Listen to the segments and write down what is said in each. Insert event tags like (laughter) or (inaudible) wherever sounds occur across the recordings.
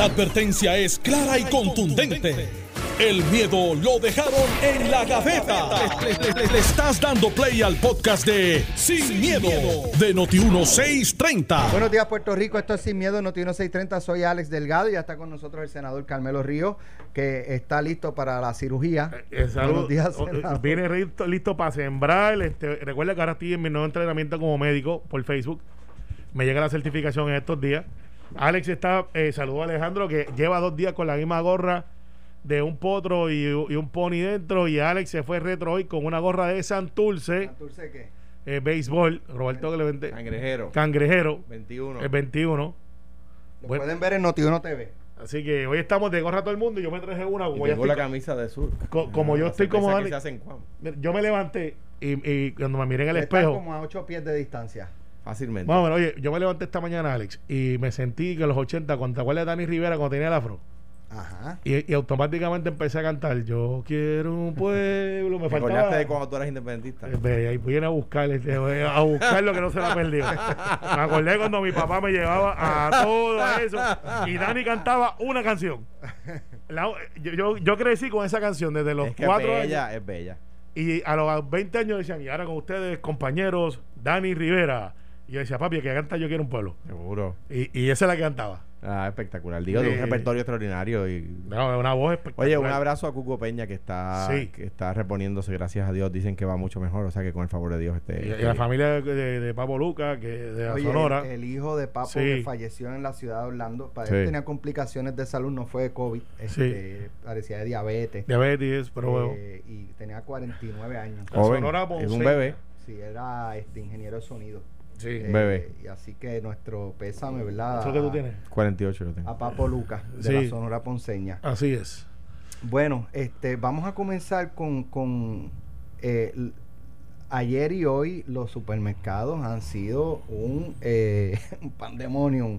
La advertencia es clara y contundente. El miedo lo dejaron en la gaveta. Le, le- le- le estás dando play al podcast de Sin, miedo, de Noti1630. Buenos días, Puerto Rico. Esto es Sin Miedo, Noti 1630. Soy Alex Delgado y ya está con nosotros el senador Carmelo Río, que está listo para la cirugía. Eh, salud. Buenos días, O- senador. Viene listo, listo para sembrar. Este, recuerda que ahora estoy en mi nuevo entrenamiento como médico por Facebook. Me llega la certificación en estos días. Alex está, eh, saludó a Alejandro que lleva dos días con la misma gorra de un potro y, y un pony dentro. Y Alex se fue retro hoy con una gorra de Santurce, Santurce, ¿qué? eh, béisbol. Roberto Clemente, Cangrejero. cangrejero, 21. el 21. Lo Bueno. pueden ver en Noti1 TV. Así que hoy estamos de gorra a todo el mundo y yo me traje una. Y Como, tengo la camisa de sur. co- como yo estoy como Alex- Yo me levanté y, y cuando me miré en el espejo. como a 8 pies de distancia. Fácilmente. Ver, oye, yo me levanté esta mañana, Alex, y me sentí que en los 80, cuando te acuerdas de Dani Rivera cuando tenía el afro, Ajá. y, y automáticamente empecé a cantar, yo quiero un pueblo, me ¿Te faltaba... de cuando tú eras independentista? Eh, ahí viene a buscar, a buscar lo que no se la perdió. (laughs) Me acordé cuando mi papá me llevaba a todo eso y Dani cantaba una canción. La- yo, yo, yo crecí con esa canción desde los es que es cuatro bella, años es bella. y a los 20 años decían, y ahora con ustedes, compañeros, Dani Rivera. Y yo decía, papi, que canta Yo quiero un pueblo. Seguro. Y, y esa es la que cantaba. Ah, espectacular. Digo, de un repertorio extraordinario. y No, una voz espectacular. Oye, un abrazo a Cuco Peña que está, Sí. que está reponiéndose, gracias a Dios. Dicen que va mucho mejor, o sea que con el favor de Dios este. Y, y la familia de, de, de Papo Luca, que de la Oye, Sonora. El, el hijo de Papo Sí. que falleció en la ciudad de Orlando, para Sí. él tenía complicaciones de salud, no fue de COVID, este, parecía de diabetes. diabetes, pero bueno. eh, y tenía 49 años. La Joven, Sonora es un Ponceña. bebé. Sí, era este ingeniero de sonido. Sí. Eh, Bebé. Y así que nuestro pésame, ¿verdad? ¿Eso que tú tienes? 48 lo tengo. A Papo Lucas, de Sí. la Sonora Ponceña. Así es. Bueno, este, vamos a comenzar con, con eh, ayer y hoy los supermercados han sido un, eh, (laughs) un pandemonium.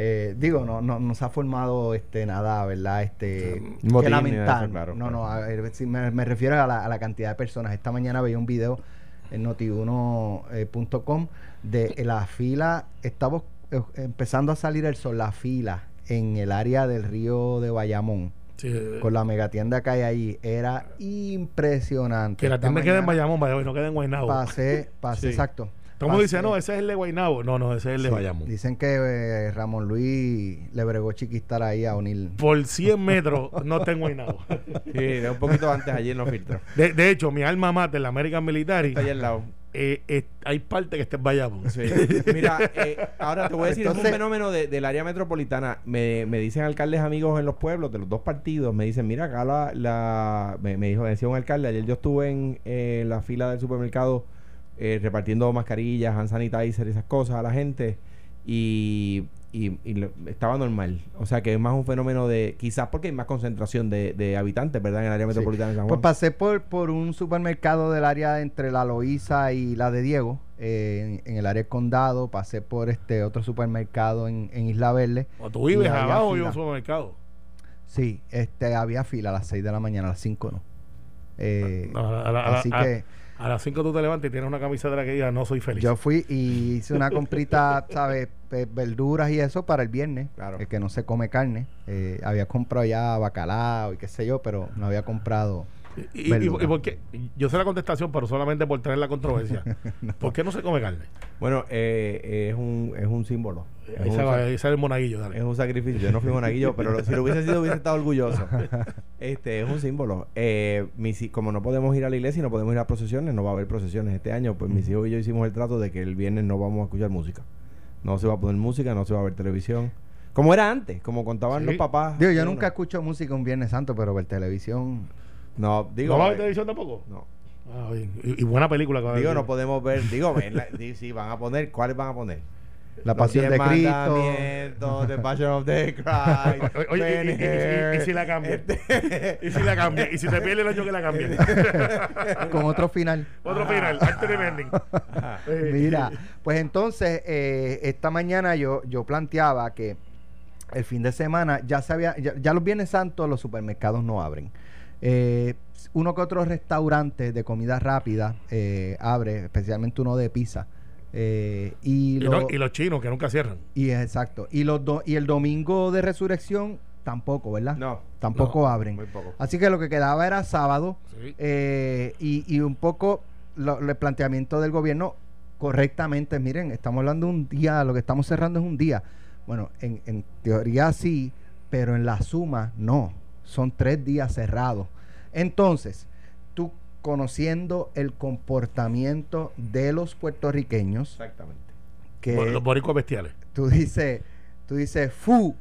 Eh, digo, no, no, no se ha formado este nada, ¿verdad? Este, Motín que lamentar. eso, claro, no, claro. no, a ver, si me, me refiero a la, a la cantidad de personas. Esta mañana veía un video en notiuno.com de la fila, estamos eh, empezando a salir el sol, la fila en el área del río de Bayamón Sí. con la megatienda que hay ahí era impresionante. que la tienda queda en Bayamón, Bayamón, no queda en Guaynabo. Pasé, (laughs) pasé, Sí. exacto. Todo mundo dice, no, ese es el de Guaynabo. No, no, ese es el de sí, Bayamón. Dicen que eh, Ramón Luis le bregó chiquistar ahí a O'Neill. Por 100 metros no está en Guaynabo. (laughs) Sí, de un poquito antes ayer no filtró. De, de hecho, mi alma mater, la American Military, Está ahí al lado. Eh, eh, hay parte que está en Bayamón. Sí. (laughs) Mira, eh, ahora te voy a decir, es un fenómeno de- del área metropolitana. Me, me dicen alcaldes amigos en los pueblos de los dos partidos, me dicen, mira, acá la, la- me, me dijo, me decía un alcalde, ayer yo estuve en eh, la fila del supermercado eh, repartiendo mascarillas, hand sanitizer, esas cosas a la gente y, y- y lo- estaba normal. O sea que es más un fenómeno de, quizás porque hay más concentración de, de habitantes, ¿verdad? En el área Sí. metropolitana de San Pues Juan. pasé por, por un supermercado del área entre la Loíza y la de Diego, eh, en, en el área del condado. Pasé por este otro supermercado en, en Isla Verde. O tú vives abajo y un supermercado. Sí, este, había fila a las 6 de la mañana, a las 5 no. Eh, A, a a así a- que a las 5 tú te levantas y tienes una camisa de la que diga no soy feliz. yo fui y hice una comprita, (laughs) ¿sabes? Verduras y eso para el viernes. Claro. eh, que no se come carne. Eh, había comprado ya bacalao y qué sé yo, pero no había comprado. Y, y- verdura. y por qué? Yo sé la contestación, pero solamente por traer la controversia. (laughs) ¿Por qué no se come carne? Bueno, eh, eh, es, un, es un símbolo. Es Ahí un sale, sa- ahí sale el monaguillo, dale. Es un sacrificio. Yo no fui monaguillo, pero lo- si lo hubiese sido, hubiese estado orgulloso. (laughs) Este es un símbolo. Eh, mis como no podemos ir a la iglesia y no podemos ir a procesiones, no va a haber procesiones este año, pues mis hijos y yo hicimos el trato de que el viernes no vamos a escuchar música. No se va a poner música, no se va a ver televisión. Como era antes, como contaban Sí. los papás. Digo, yo Uno. nunca escucho música un Viernes Santo, pero ver televisión. No, digo. ¿No va a ver eh, televisión tampoco? no. Ah, y, y buena película. que va a Digo, no podemos ver. (laughs) Digo, ven la- di- sí, van a poner. ¿Cuáles van a poner? La Pasión de Cristo. The Passion of the Christ. Oye, (laughs) oye, y- y- y- y- y si la cambian? Este- (laughs) Y si la cambia, y si te pierde el año que la cambien. Con otro final. Otro final, alternate ending. Eh, Mira, pues entonces, eh, esta mañana yo, yo planteaba que el fin de semana ya se había, ya, ya los Viernes Santos los supermercados no abren. Eh, uno que otro restaurante de comida rápida eh, abre, especialmente uno de pizza. Eh, y, Y, lo- no- y los chinos que nunca cierran. y exacto. Y, los do- y el domingo de resurrección tampoco, ¿verdad? No, Tampoco no, abren. muy poco. Así que lo que quedaba era sábado Sí. eh, y, y un poco lo- el planteamiento del gobierno correctamente. Miren, estamos hablando de un día, lo que estamos cerrando es un día. Bueno, en, en teoría sí, pero en la suma no. Son tres días cerrados. Entonces, tú conociendo el comportamiento de los puertorriqueños, Exactamente. que Bo- Los boricos bestiales. tú dices, tú dices fu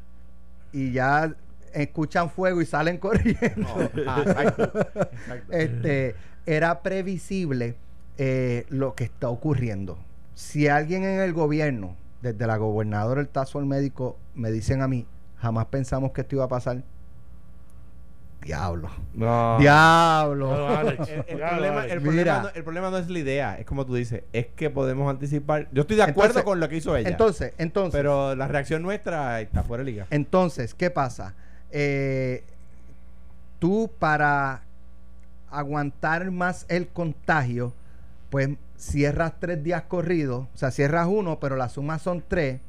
y ya escuchan fuego y salen (laughs) corriendo. Ah, exacto. exacto. este, era previsible eh, lo que está ocurriendo. Si alguien en el gobierno, desde la gobernadora, el tazo al médico, me dicen a mí, jamás pensamos que esto iba a pasar. Diablo. No. Diablo. No, Alex. El, (laughs) problema, el, no, el problema no es la idea, es como tú dices, es que podemos anticipar. Yo estoy de acuerdo Entonces- con lo que hizo ella, Entonces, entonces, pero la reacción nuestra está fuera de liga. Entonces, ¿qué pasa? Eh, tú para aguantar más el contagio, pues cierras tres días corridos, o sea, cierras uno, pero la suma son tres,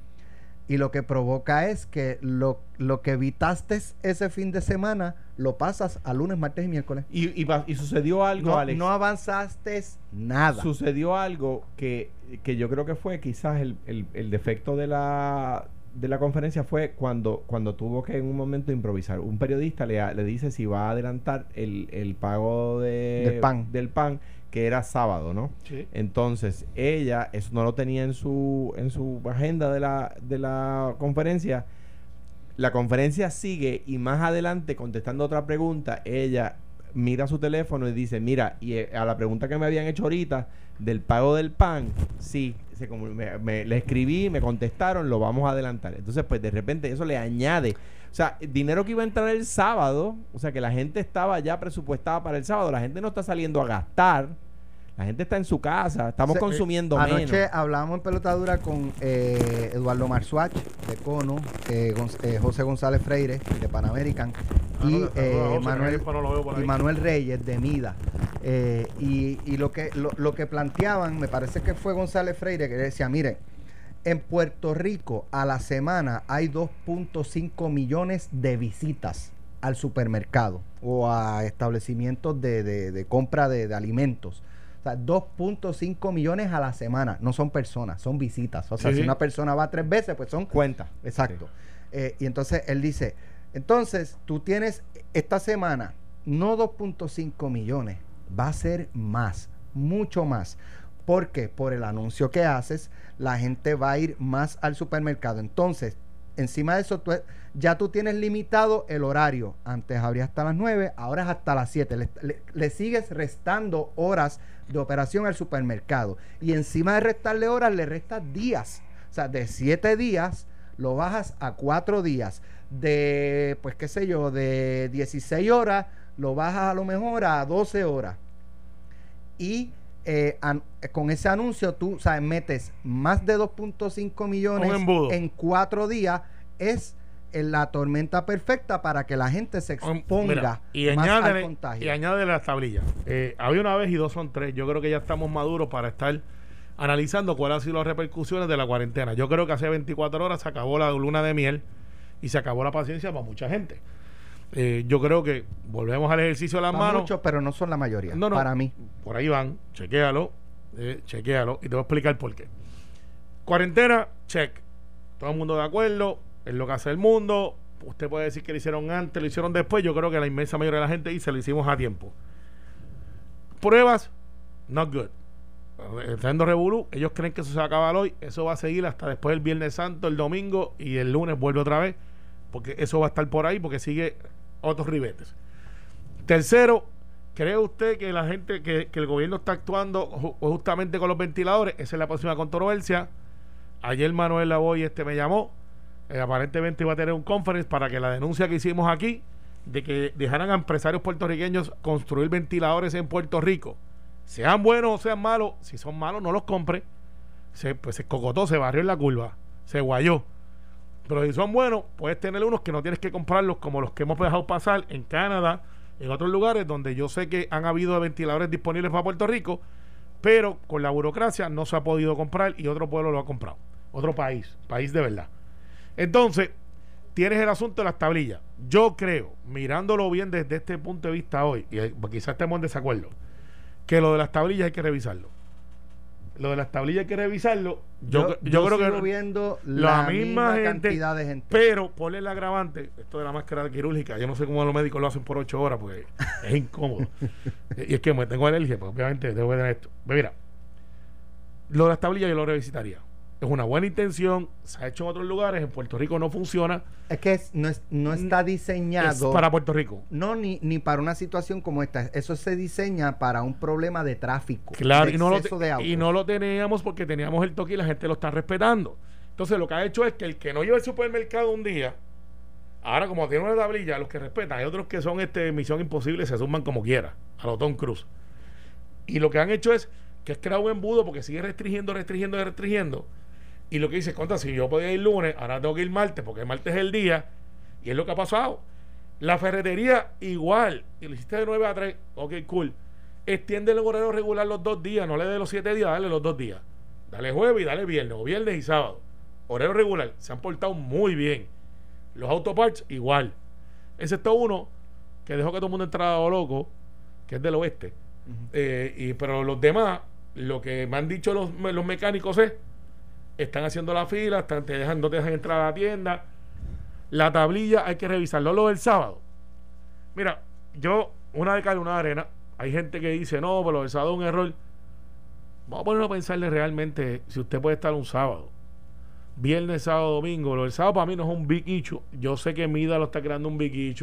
y lo que provoca es que lo, lo que evitaste ese fin de semana, lo pasas a lunes, martes y miércoles. Y, y, y sucedió algo, No, Alex. no avanzaste nada. Sucedió algo que, que yo creo que fue quizás el, el- el defecto de la, de la conferencia fue cuando, cuando tuvo que en un momento improvisar. Un periodista le, le dice si va a adelantar el, el pago de, Del pan. del pan, que era sábado, ¿no? Sí. Entonces, ella, eso no lo tenía en su, en su agenda de la, de la conferencia. La conferencia sigue y más adelante, contestando otra pregunta, ella mira su teléfono y dice, mira, y eh, a la pregunta que me habían hecho ahorita del pago del pan, sí, se me, me- le escribí, me contestaron, lo vamos a adelantar. Entonces, pues de repente eso le añade, o sea, dinero que iba a entrar el sábado, o sea, que la gente estaba ya presupuestada para el sábado, la gente no está saliendo a gastar, la gente está en su casa, estamos Se- consumiendo Anoche menos. hablábamos en pelotadura con eh, Eduardo Marzuach de Cono, eh, eh, José González Freire de Panamerican y, Saludos, eh, Manuel, no y. Manuel Reyes de Mida. Eh, y y lo, que, lo, lo que planteaban, me parece que fue González Freire que decía, mire, en Puerto Rico a la semana hay 2.5 millones de visitas al supermercado o a establecimientos de, de- de compra de, de alimentos. O sea, 2.5 millones a la semana. No son personas, son visitas. O sea, Sí, si una persona va tres veces, pues son Cuenta. Exacto. Eh, y entonces él dice, entonces tú tienes esta semana no 2.5 millones, va a ser más, mucho más. Porque por el anuncio que haces, la gente va a ir más al supermercado. Entonces, encima de eso, ya tú tienes limitado el horario. Antes habría hasta las 9, ahora es hasta las 7. Le, le- le sigues restando horas de operación al supermercado. Y encima de restarle horas, le restas días. O sea, de 7 días lo bajas a 4 días. De, pues qué sé yo, de 16 horas, lo bajas a lo mejor a 12 horas. Y eh, an- eh, con ese anuncio tú sabes, metes más de 2.5 millones en 4 días. Es eh, la tormenta perfecta para que la gente se Um, exponga mira, y más al contagio. y añade las tablillas. Eh, había una vez y dos son tres. Yo creo que ya estamos maduros para estar analizando cuáles han sido las repercusiones de la cuarentena. Yo creo que hace 24 horas se acabó la luna de miel y se acabó la paciencia para mucha gente. Eh, yo creo que volvemos al ejercicio de las manos. muchos, pero no son la mayoría. No, no. Para mí. Por ahí van, chequéalo, eh, chequéalo y te voy a explicar por qué. Cuarentena, check. Todo el mundo de acuerdo, es lo que hace el mundo. Usted puede decir que lo hicieron antes, lo hicieron después. Yo creo que la inmensa mayoría de la gente dice lo hicimos a tiempo. Pruebas, not good. Está dando revolú. Ellos creen que eso se va a acabar hoy. Eso va a seguir hasta después del Viernes Santo, el domingo y el lunes vuelve otra vez. Porque eso va a estar por ahí porque sigue otros ribetes. Tercero, ¿cree usted que la gente, que, que el gobierno está actuando ju- justamente con los ventiladores? Esa es la próxima controversia. Ayer Manuel Lavoy este me llamó. Eh, aparentemente iba a tener un conference para que la denuncia que hicimos aquí de que dejaran a empresarios puertorriqueños construir ventiladores en Puerto Rico, sean buenos o sean malos, si son malos no los compre. Se, pues se cocotó, se barrió en la curva, se guayó. Pero si son buenos, puedes tener unos que no tienes que comprarlos como los que hemos dejado pasar en Canadá, en otros lugares donde yo sé que han habido ventiladores disponibles para Puerto Rico, pero con la burocracia no se ha podido comprar y otro pueblo lo ha comprado. Otro país, país de verdad. Entonces, tienes el asunto de las tablillas. Yo creo, mirándolo bien desde este punto de vista hoy, y eh, quizás estemos en desacuerdo, que lo de las tablillas hay que revisarlo. Lo de las tablillas hay que revisarlo. Yo, yo, creo sigo que viendo la, misma, gente, cantidad de gente. pero ponle el agravante, esto de la máscara quirúrgica, yo no sé cómo los médicos lo hacen por ocho horas, porque es incómodo. (laughs) y es que me tengo alergia, pues obviamente debo tener esto. Pero mira, lo de las tablillas yo lo revisitaría. Es una buena intención, se ha hecho en otros lugares, en Puerto Rico no funciona. Es que es- no, es- no está Es diseñado. para Puerto Rico. No, ni, ni para una situación como esta. Eso se diseña para un problema de tráfico. Claro, de y no, lo te- de y no lo teníamos porque teníamos el toque y la gente lo está respetando. Entonces, lo que ha hecho es que el que no lleva al supermercado un día, ahora como tiene una tablilla, los que respetan, hay otros que son este misión imposible, se suman como quiera, a los Tom Cruise. Y lo que han hecho es que es crear un embudo porque sigue restringiendo, restringiendo, restringiendo. Y lo que dice, contra, si yo podía ir lunes, ahora tengo que ir martes, porque el martes es el día, y es lo que ha pasado. La ferretería igual, y lo hiciste de 9 a 3, ok, cool. Extiende el horario regular los dos días, no le dé los siete días, dale los dos días. Dale jueves y dale viernes, o viernes y sábado. Horario regular, se han portado muy bien. Los autoparts igual. Excepto uno que dejó que todo el mundo entrara loco, que es del oeste. Eh, y, pero los demás, lo que me han dicho los, los mecánicos es, están haciendo la fila, están, te dejan, entrar a la tienda. La tablilla hay que revisarlo. Lo del sábado. Mira, yo, una de cal, una de arena. Hay gente que dice, no, pero el sábado es un error. Vamos a ponernos a pensarle realmente si usted puede estar un sábado. Viernes, sábado, domingo. Lo del sábado para mí no es un big. Yo sé que Mida lo está creando un big.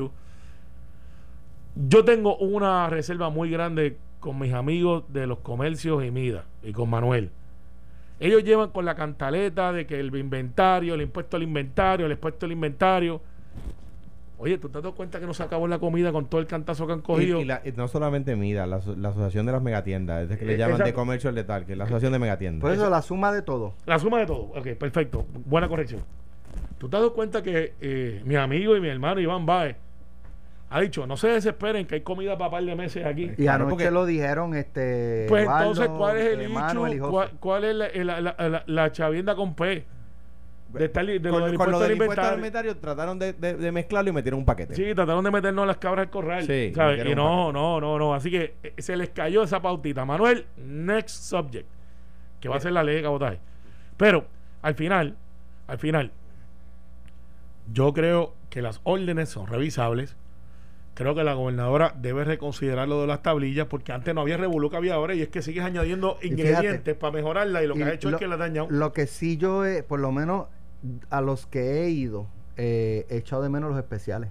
Yo tengo una reserva muy grande con mis amigos de los comercios y Mida y con Manuel. Ellos llevan con la cantaleta de que el inventario, el impuesto al inventario, el impuesto al inventario. Oye, ¿tú te has dado cuenta que no se acabó la comida con todo el cantazo que han cogido? y la- y no solamente MIDA, la, la asociación de las megatiendas, es que le Eh, llaman de exacto. comercio al letal, que es la asociación de megatiendas. Por eso la suma de todo. La suma de todo. Ok, perfecto. Buena corrección. ¿Tú te has dado cuenta que eh, mi amigo y mi hermano Iván Baez ha dicho, no se desesperen que hay comida para par de meses aquí? Y Claro, anoche porque- lo dijeron este. Pues Eduardo, entonces, ¿cuál es el eh, issue? José. ¿Cuál, cuál es la, la, la- la- la chavienda con P? De, estar de con, lo del con lo del impuesto al inventario. trataron de, de- de mezclarlo y metieron un paquete. Sí, trataron de meternos las cabras al corral. Sí, ¿sabes? Y no, no, no, no. Así que eh, se les cayó esa pautita. Manuel, next subject. Que va a ser la ley de cabotaje. Pero, al final, al final, yo creo que las órdenes son revisables. Creo que la gobernadora debe reconsiderar lo de las tablillas porque antes no había revolú que había ahora y es que sigues añadiendo fíjate, ingredientes para mejorarla y lo que ha hecho lo- es que la ha dañado. Lo que sí yo, he- por lo menos a los que he ido, eh, he echado de menos los especiales.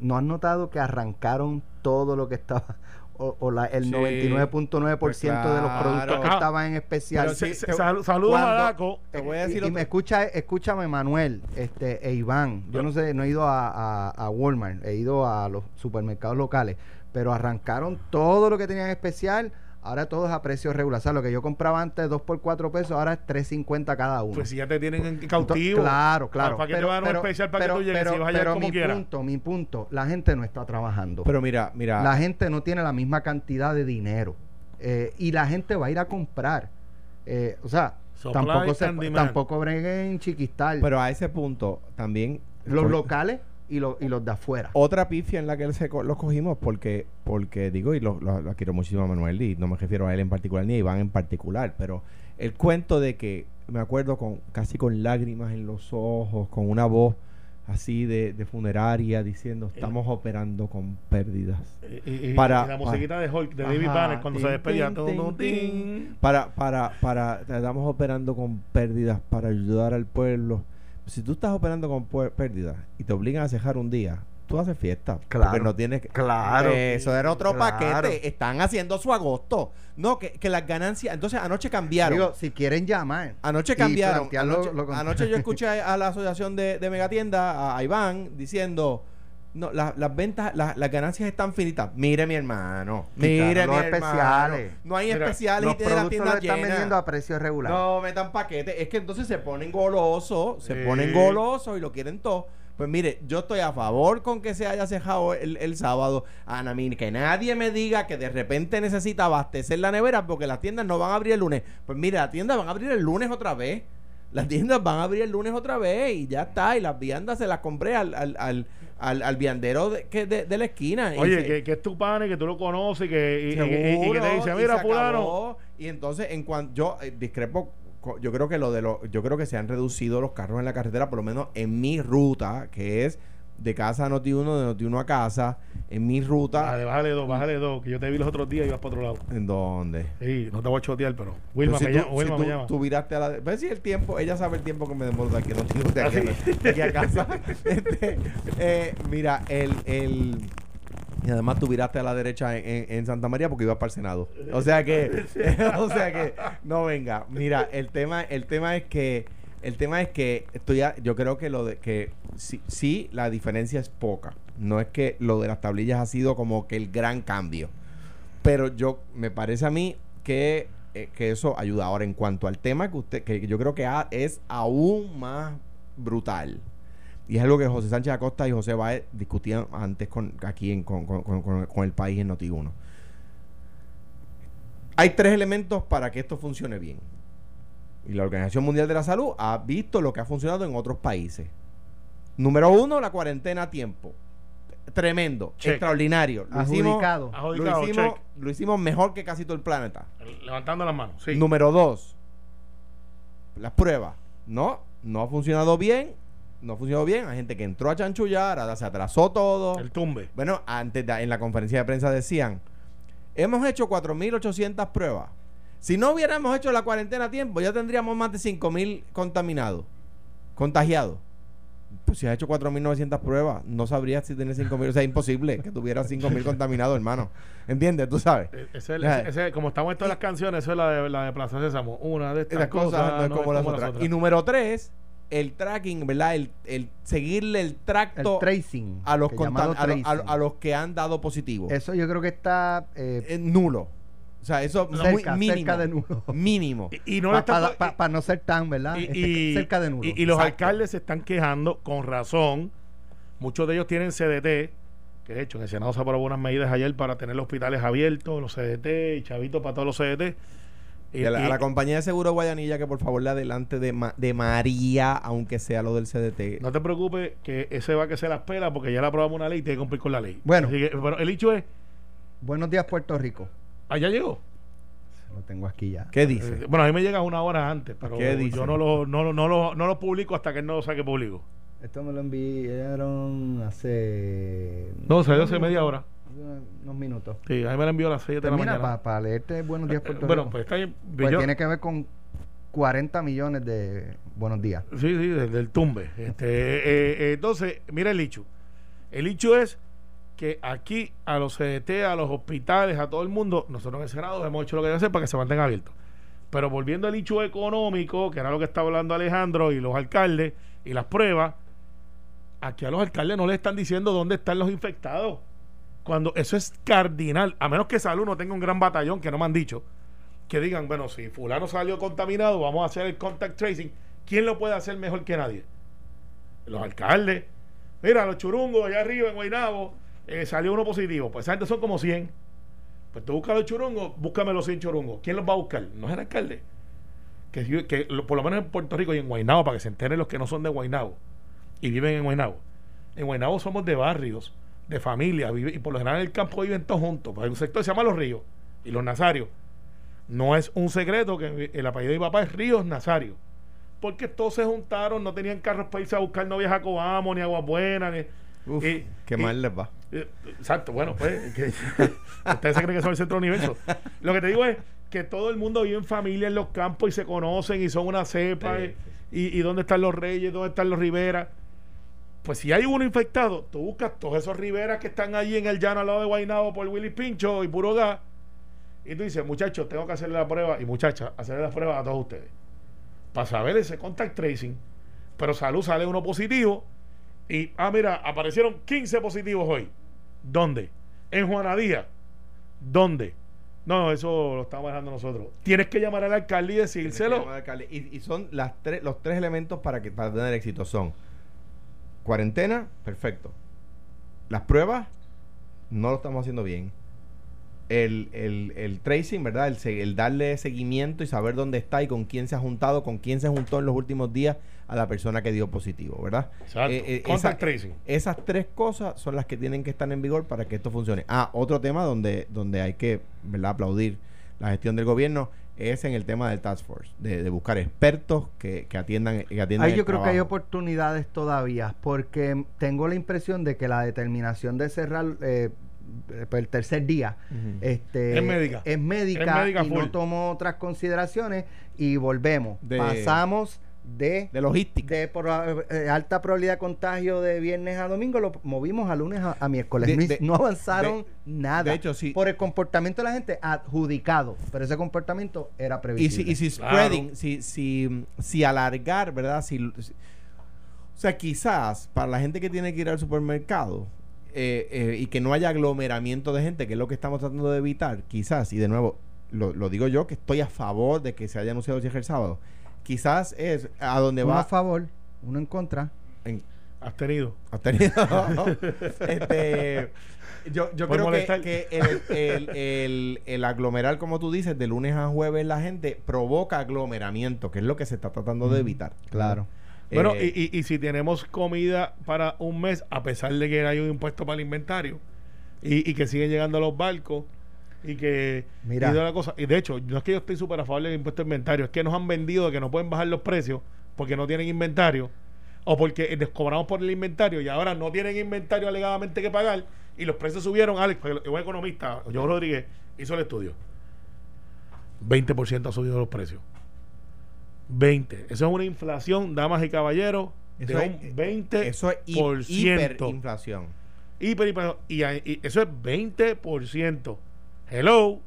¿No has notado que arrancaron todo lo que estaba, o, o la- el Sí. 99.9% Pues de los productos claro. que estaban en especial? Sí, te- sal- saludos a Daco. Te voy a Y- decir y, otra- me escucha, escúchame Manuel, este, e Iván. Yo no sé, no he ido a, a, a Walmart, he ido a los supermercados locales, pero arrancaron todo lo que tenían especial. Ahora todo es a precio regular. O sea, lo que yo compraba antes 2 por 4 pesos, ahora es 3.50 cada uno. Pues si ya te tienen en cautivo. Claro, claro. Ah, ¿Para qué te van a dar un especial para que tú llegues pero- si vas a llegar pero como mi punto, mi punto, la gente no está trabajando. Pero mira, mira. la gente no tiene la misma cantidad de dinero. Eh, y la gente va a ir a comprar. Eh, o sea, Supply tampoco, se, tampoco breguen chiquistal. Pero a ese punto también. los locales y, los y los de afuera. Otra pifia en la que él se co- los cogimos porque, porque digo, y lo, lo- lo quiero muchísimo a Manuel y no me refiero a él en particular ni a Iván en particular, pero el cuento de que me acuerdo con casi con lágrimas en los ojos, con una voz así de, de funeraria diciendo estamos operando con pérdidas. Y, y- y Para- la musiquita de Hulk, de David Ajá, Banner, cuando se despedía. tin. tin. Para, para, para, estamos operando con pérdidas para ayudar al pueblo. Si tú estás operando con pérdidas y te obligan a cejar un día, tú haces fiesta. Claro. Porque no tienes que- Claro. Eso era otro Claro. paquete. Están haciendo su agosto. No, que, que las ganancias. Entonces, anoche cambiaron. Digo, si quieren llamar. Anoche cambiaron. Anoche, lo contrario. anoche yo (laughs) escuché a la asociación de, de Megatienda, a Iván, diciendo. No, la- las ventas, la- las ganancias están finitas. Mire, mi hermano. Mire, Quitaron mi los hermano. especiales. No hay Mira, especiales los y tiene tiendas los están vendiendo a precio regular. No, metan paquete. Es que entonces se ponen golosos, se Sí. ponen golosos y lo quieren todo. Pues mire, yo estoy a favor con que se haya cejado el, el sábado. Ana, mí, que nadie me diga que de repente necesita abastecer la nevera porque las tiendas no van a abrir el lunes. Pues mire, las tiendas van a abrir el lunes otra vez. Las tiendas van a abrir el lunes otra vez y ya está. Y las viandas se las compré al, al, al, al, al viandero de, que de, de la esquina. Oye, se- que, que es tu pana y que tú lo conoces y que, y, y- y- y que Seguro, te dice, mira, fulano. Y entonces, en cuanto yo eh, discrepo, yo creo que lo de los, yo creo que se han reducido los carros en la carretera, por lo menos en mi ruta, que es de casa a Noti 1, de Noti 1 a casa, en mi ruta. Bájale, bájale dos, bájale dos, que yo te vi los otros días y ibas para otro lado. ¿En dónde? Sí, no te voy a chotear, pero Wilma, si me, tú, llama, Wilma si me tú- llama. tú viraste a la. de- Pues sí, el tiempo, ella sabe el tiempo que me demoro de aquí, no tengo de aquí, ¿Ah, sí? (laughs) de aquí a casa. (laughs) Este, eh, mira, el, el. Y además tú viraste a la derecha en, en- en Santa María porque ibas para el Senado. O sea que, (laughs) o sea que, no venga. Mira, el tema, el tema es que, el tema es que estoy, a- yo creo que lo de que sí, sí, la diferencia es poca. No es que lo de las tablillas ha sido como que el gran cambio. Pero yo, me parece a mí que, eh, que eso ayuda. Ahora, en cuanto al tema que usted, que yo creo que es aún más brutal. Y es algo que José Sánchez Acosta y José Baez discutían antes con, aquí en, con, con- con- con- con el país en Noti1. Hay tres elementos para que esto funcione bien. Y la Organización Mundial de la Salud ha visto lo que ha funcionado en otros países. Número uno, la cuarentena a tiempo. Tremendo, Check. extraordinario. Lo hicimos, lo, hicimos, check. lo hicimos mejor que casi todo el planeta. Levantando las manos, sí. Número dos, las pruebas. No, no ha funcionado bien. No ha funcionado bien. Hay gente que entró a chanchullar, ahora se atrasó todo. El tumbe. Bueno, antes de- en la conferencia de prensa decían, hemos hecho 4.800 pruebas. Si no hubiéramos hecho la cuarentena a tiempo, ya tendríamos más de 5.000 contaminados, contagiados. Pues si has hecho 4.900 pruebas, no sabrías si tienes 5.000. O sea, es imposible que tuvieras 5.000 contaminados, hermano. ¿Entiendes? Tú sabes. Eh, ese es el- ese- como estamos en todas las canciones, eso es la de, la de Plaza Sésamo. Una de estas Las cosas no es como las como otras. Y número tres, el tracking, ¿verdad? El, el seguirle el El tracto tracing. a los, a, a tracing. a los que han dado positivo. Eso yo creo que está eh, Es nulo. O sea, eso es cerca, muy mínimo. cerca de nulo. Mínimo. Y, y no Para no ser tan, ¿verdad? y, Este, y- cerca de nulo. y- y los Exacto. alcaldes se están quejando con razón. Muchos de ellos tienen CDT, que de hecho en el Senado se aprobó unas medidas ayer para tener los hospitales abiertos, los CDT y chavitos para todos los CDT. Y a, la, a la compañía de seguro Guayanilla que por favor le adelante de, Ma- de María, aunque sea lo del CDT. no te preocupes que ese va a que se las pela porque ya le aprobamos una ley y tiene que cumplir con la ley. Bueno. Así que, pero el hecho es, Buenos días, Puerto Rico. Allá llegó. Lo tengo aquí ya. ¿Qué dice? Eh, bueno, a mí me llega una hora antes, pero ¿Qué dice? yo no lo, no, lo- no, lo, no lo publico hasta que él no lo saque público. Esto me lo enviaron hace. No, salió hace media hora. Unos minutos. Sí, a mí me la envió a las 7 de la Termina mañana. para leerte Buenos días, Puerto bueno, Rico. pues está bien. Pues Yo- tiene que ver con 40 millones de buenos días. Sí, sí, del, del tumbe. Este, eh, eh, entonces, mira el hecho. El hecho es que aquí a los CDT, a los hospitales, a todo el mundo, nosotros en el Senado hemos hecho lo que que hacer para que se mantengan abiertos. Pero volviendo al hecho económico, que era lo que estaba hablando Alejandro y los alcaldes y las pruebas, aquí a los alcaldes no le están diciendo dónde están los infectados. Cuando eso es cardinal, a menos que Salud no tenga un gran batallón, que no me han dicho, que digan, bueno, si fulano salió contaminado, vamos a hacer el contact tracing. ¿Quién lo puede hacer mejor que nadie? Los alcaldes. Mira, los churungos allá arriba en Guaynabo, eh, salió uno positivo. Pues esa gente son como 100. Pues tú buscas los churungos, búscame los 100 churungos. ¿Quién los va a buscar? No es el alcalde. Que, por lo menos en Puerto Rico y en Guaynabo, para que se enteren los que no son de Guaynabo y viven en Guaynabo. En Guaynabo somos de barrios, de familias, y por lo general en el campo viven todos juntos. Pues hay un sector que se llama Los Ríos y Los Nazarios. No es un secreto que el apellido de mi papá es Ríos Nazario. Porque todos se juntaron, no tenían carros para irse a buscar novias a Coamo, ni Agua Buena, ni. Uf, y- qué y- mal les va. Eh, Exacto, bueno, pues (laughs) que, ustedes se creen que son el centro del universo. Lo que te digo es que todo el mundo vive en familia en los campos y se conocen y son una cepa. Sí, y, y dónde están los Reyes, dónde están los Rivera. Pues si hay uno infectado, tú buscas todos esos Riveras que están allí en el llano al lado de Guaynabo por Willy Pincho y Puro Gas. Y tú dices, muchachos, tengo que hacerle la prueba. Y muchachas, hacerle la prueba a todos ustedes. Para saber ese contact tracing. Pero salud sale uno positivo. Y, ah, mira, aparecieron 15 positivos hoy. ¿Dónde? En Juanadía. ¿Dónde? No, eso lo estamos manejando nosotros. Tienes que llamar al alcalde y decírselo. llamar al alcalde. Y, y son las tres, los tres elementos para que para tener éxito son cuarentena, perfecto. Las pruebas, no lo estamos haciendo bien. El, el, el tracing, ¿verdad? El, se- el darle seguimiento y saber dónde está y con quién se ha juntado, con quién se juntó en los últimos días a la persona que dio positivo, ¿verdad? Exacto. Eh, eh, Contact esa- tracing. esas tres cosas son las que tienen que estar en vigor para que esto funcione. Ah, otro tema donde, donde hay que ¿verdad? aplaudir la gestión del gobierno es en el tema del Task Force, de, de buscar expertos que, que atiendan, que atiendan Ahí el yo creo que hay oportunidades todavía, porque tengo la impresión de que la determinación de cerrar eh, el tercer día este, Es médica. es médica, Es médica y full. no tomó otras consideraciones y volvemos. De- Pasamos de, de logística. de por, eh, alta probabilidad de contagio de viernes a domingo, lo movimos a lunes a, a miércoles. De- no, de- no avanzaron de- nada. de hecho, sí. Por el comportamiento de la gente adjudicado, pero ese comportamiento era Y si, previsible. y si Claro. spreading, si, si, si alargar, ¿verdad? Si, si- o sea, quizás para la gente que tiene que ir al supermercado eh, eh, y que no haya aglomeramiento de gente, que es lo que estamos tratando de evitar, quizás, y de nuevo, lo, lo digo yo, que estoy a favor de que se haya anunciado el cierre el sábado, quizás es a donde uno va... a favor, uno en contra. en- Has tenido. has tenido (laughs) este yo, yo creo que, molestar. que el, el, el, el aglomerar como tú dices de lunes a jueves la gente provoca aglomeramiento que es lo que se está tratando de evitar Claro. Bueno, Eh, y, y, y si tenemos comida para un mes, a pesar de que hay un impuesto para el inventario, y, y que siguen llegando los barcos, y que... Mira. Y, de la cosa, y de hecho, no es que yo estoy súper a favor del impuesto de inventario, es que nos han vendido de que no pueden bajar los precios porque no tienen inventario, o porque les cobramos por el inventario y ahora no tienen inventario alegadamente que pagar, y los precios subieron, Alex, porque un economista, yo Rodríguez, hizo el estudio. 20% ha subido los precios. 20. Eso es una inflación, damas y caballeros, Eso de es- un 20%. eso es hi- hiperinflación Hiper, hiper- y, y eso es 20%. Hello.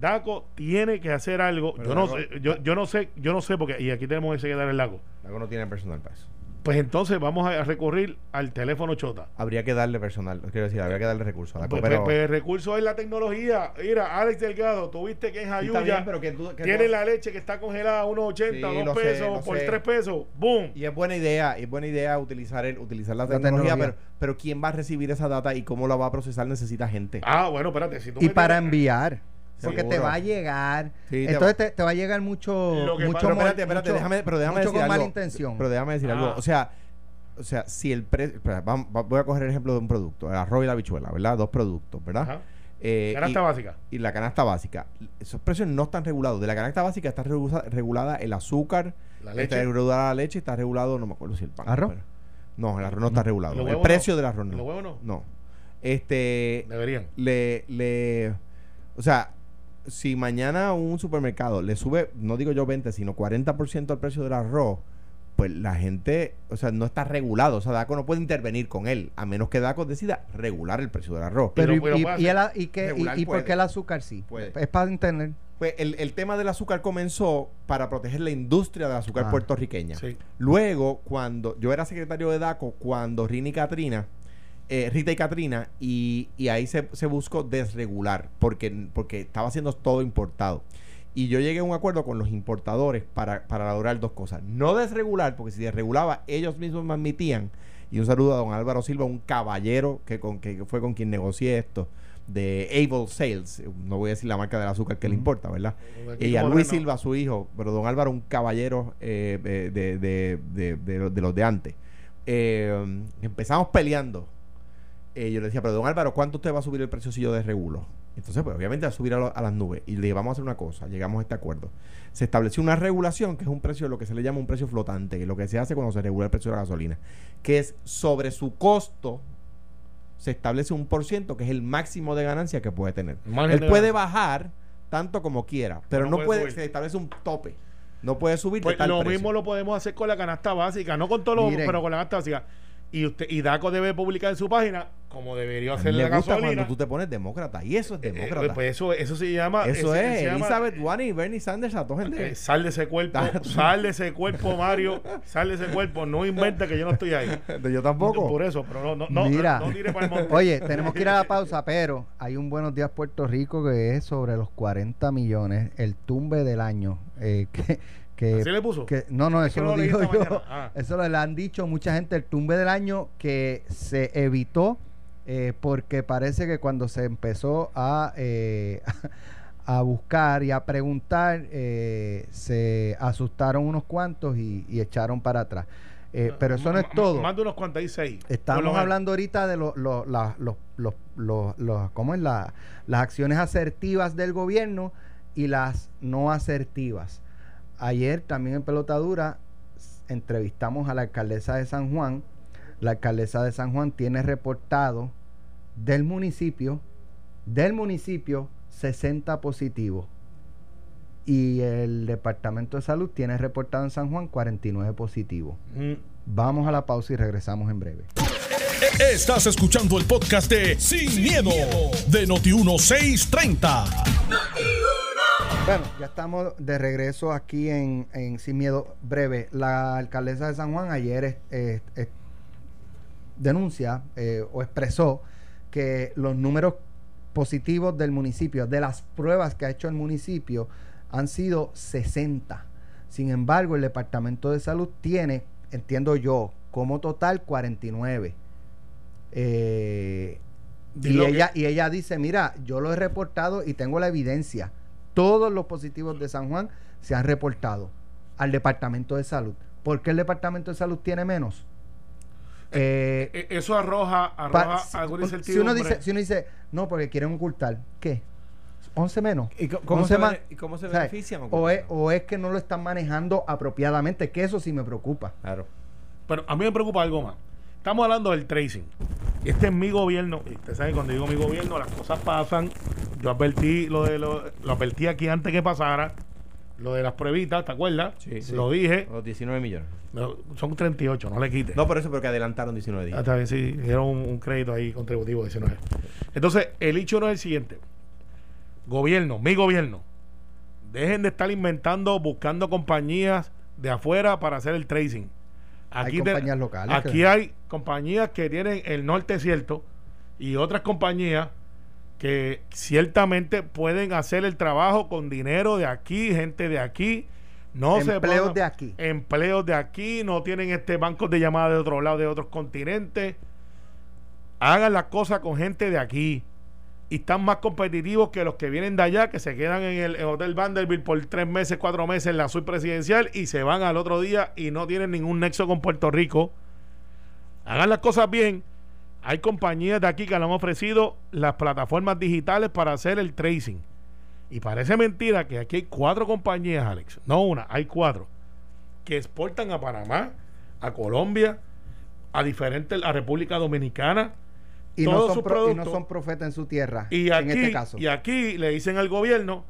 Daco tiene que hacer algo. Pero yo no Daco- sé, yo, yo no sé, yo no sé porque y aquí tenemos ese que dar el lago. Daco no tiene personal para eso Pues entonces vamos a recurrir al teléfono chota. habría que darle personal quiero decir habría que darle recursos a Daco Pues, pero pues, pues el recurso es la tecnología. Mira, Alex Delgado, tuviste que en Sí, Jayuya bien, pero que tú- que tiene la leche que está congelada a unos 80, Sí, 2 lo sé, pesos, por sé. 3 pesos. ¡Boom! y es buena idea, es buena idea utilizar el, utilizar la, La tecnología, tecnología. Pero, pero quién va a recibir esa data y cómo la va a procesar necesita gente. Ah, bueno, espérate. Si tú Y para tienes- enviar. Porque te va a llegar. Sí, te entonces va- te, te va a llegar mucho. Lo que mucho pasa- pero mal- espérate, espérate, mucho- déjame, pero déjame mucho decir con algo. mala intención. Pero déjame decir Ah. algo. O sea, o sea, si el precio, voy a coger el ejemplo de un producto, el arroz y la habichuela, ¿verdad? Dos productos, ¿verdad? Ajá. Eh, Canasta y- básica. y la canasta básica. Esos precios no están regulados. De la canasta básica está regu- regulada el azúcar, La está leche. regulada la leche y está regulado, no me acuerdo si el pan. ¿Arroz? pero- no, el arroz no está regulado. ¿Los El huevos precio no? del arroz no. ¿Los huevos no? No. Este, Deberían. le, le, o sea, si mañana un supermercado le sube, no digo yo 20, sino 40% al precio del arroz, pues la gente, o sea, no está regulado. O sea, DACO no puede intervenir con él, a menos que DACO decida regular el precio del arroz. Pero, y, y, el- y que- y- y por qué el azúcar sí? Puede. Es para entender. Pues el, el tema del azúcar comenzó para proteger la industria del azúcar Ah. puertorriqueña. Sí. Luego, cuando yo era secretario de DACO, cuando Rini y Katrina, eh, Rita y Katrina, y, y ahí se, se buscó desregular, porque, porque estaba siendo todo importado. Y yo llegué a un acuerdo con los importadores para, para lograr dos cosas. No desregular, porque si desregulaba, ellos mismos me admitían. Y un saludo a don Álvaro Silva, un caballero que, con, que fue con quien negocié esto, de Able Sales. No voy a decir la marca del azúcar que le importa, ¿verdad? Y a Luis no. Silva, su hijo, pero don Álvaro, un caballero eh, de, de, de, de- de- de los de antes. Eh, empezamos peleando. Eh, yo le decía, pero don Álvaro, ¿cuánto usted va a subir el precio si yo desregulo? Entonces, pues obviamente va a subir a, lo- a las nubes. Y le dije, vamos a hacer una cosa, llegamos a este acuerdo. Se estableció una regulación, que es un precio, lo que se le llama un precio flotante, que es lo que se hace cuando se regula el precio de la gasolina, que es sobre su costo, se establece un por ciento, que es el máximo de ganancia que puede tener. Margen Él de puede ganancia. bajar tanto como quiera, pero No no, puede puede, se establece un tope. No puede subir de Pues tal lo precio. mismo lo podemos hacer con la canasta básica, no con todos los, pero con la canasta básica. Y usted y Daco debe publicar en su página, como debería hacer la gusta gasolina. cuando tú te pones demócrata. Y eso es Eh, demócrata. pues eso, eso se llama. eso ese- es se llama- Elizabeth Warren y Bernie Sanders a todos eh, sal de ese cuerpo, (laughs) sal de ese cuerpo, Mario, sal de ese cuerpo, no inventa que yo no estoy ahí. (laughs) Yo tampoco. Por eso, pero no, no, no, Mira. no, no tire para el monte. Oye, tenemos que ir a la pausa, (laughs) pero hay un Buenos Días Puerto Rico que es sobre los 40 millones, el tumbe del año, eh, que, que, ¿Así le puso? que- no, no, Es eso lo no lo leí digo yo. Ah. (laughs) Eso lo le han dicho mucha gente el tumbe del año que se evitó eh, porque parece que cuando se empezó a, eh, (laughs) a buscar y a preguntar eh, se asustaron unos cuantos y, y echaron para atrás. Eh, pero eso no es todo. Más de unos 46. por lo Estamos hablando ahorita de los, los, los- los- ¿cómo es la- las acciones asertivas del gobierno y las no asertivas. Ayer también en Pelotadura entrevistamos a la alcaldesa de San Juan. La alcaldesa de San Juan tiene reportado del municipio, del municipio, 60 positivos. Y el Departamento de Salud tiene reportado en San Juan 49 positivos. Mm. Vamos a la pausa y regresamos en breve. Estás escuchando el podcast de Sin, miedo, de Noti1630. Bueno, ya estamos de regreso aquí en, en Sin Miedo Breve. La alcaldesa de San Juan ayer es- es- es- denuncia eh, o expresó que los números positivos del municipio, de las pruebas que ha hecho el municipio, han sido 60. Sin embargo, el Departamento de Salud tiene, entiendo yo, como total 49. Eh, y que- ella, y ella dice, mira, yo lo he reportado y tengo la evidencia. Todos los positivos de San Juan se han reportado al Departamento de Salud. ¿Por qué el Departamento de Salud tiene menos? Eh, Eh, Eso arroja, pa- arroja si- alguna si, uno incertidumbre. dice, si uno dice, no, porque quieren ocultar, ¿qué? ¿11 menos? ¿Y cómo se y cómo se benefician? o es, o es que no lo están manejando apropiadamente, que eso sí me preocupa. Claro. Pero a mí me preocupa algo más. Estamos hablando del tracing. Este es mi gobierno. Y ustedes saben, cuando digo mi gobierno, las cosas pasan. Yo advertí lo de lo, lo advertí aquí antes que pasara. Lo de las pruebitas, ¿te acuerdas? Sí, sí. Lo dije. Los 19 millones. No, Son 38, no le quites. No, por eso, porque adelantaron 19 Ah, días. Está bien, sí, dieron un, un crédito ahí contributivo, 19. Entonces, el hecho no es el siguiente. Gobierno, mi gobierno, dejen de estar inventando, buscando compañías de afuera para hacer el tracing. Hay te- compañías locales Aquí que- hay compañías que tienen el norte cierto y otras compañías que ciertamente pueden hacer el trabajo con dinero de aquí, gente de aquí. No Empleos de aquí. empleos de aquí, no tienen este bancos de llamadas de otro lado, de otros continentes. Hagan las cosas con gente de aquí. Y están más competitivos que los que vienen de allá, que se quedan en el Hotel Vanderbilt por tres meses, cuatro meses en la suite presidencial y se van al otro día y no tienen ningún nexo con Puerto Rico. Hagan las cosas bien. Hay compañías de aquí que le han ofrecido las plataformas digitales para hacer el tracing. Y parece mentira que aquí hay cuatro compañías, Alex. No una, hay cuatro. Que exportan a Panamá, a Colombia, a diferentes, a República Dominicana. Y no, todos son sus pro- y no son profetas en su tierra, Y en aquí, este caso. y aquí le dicen al gobierno,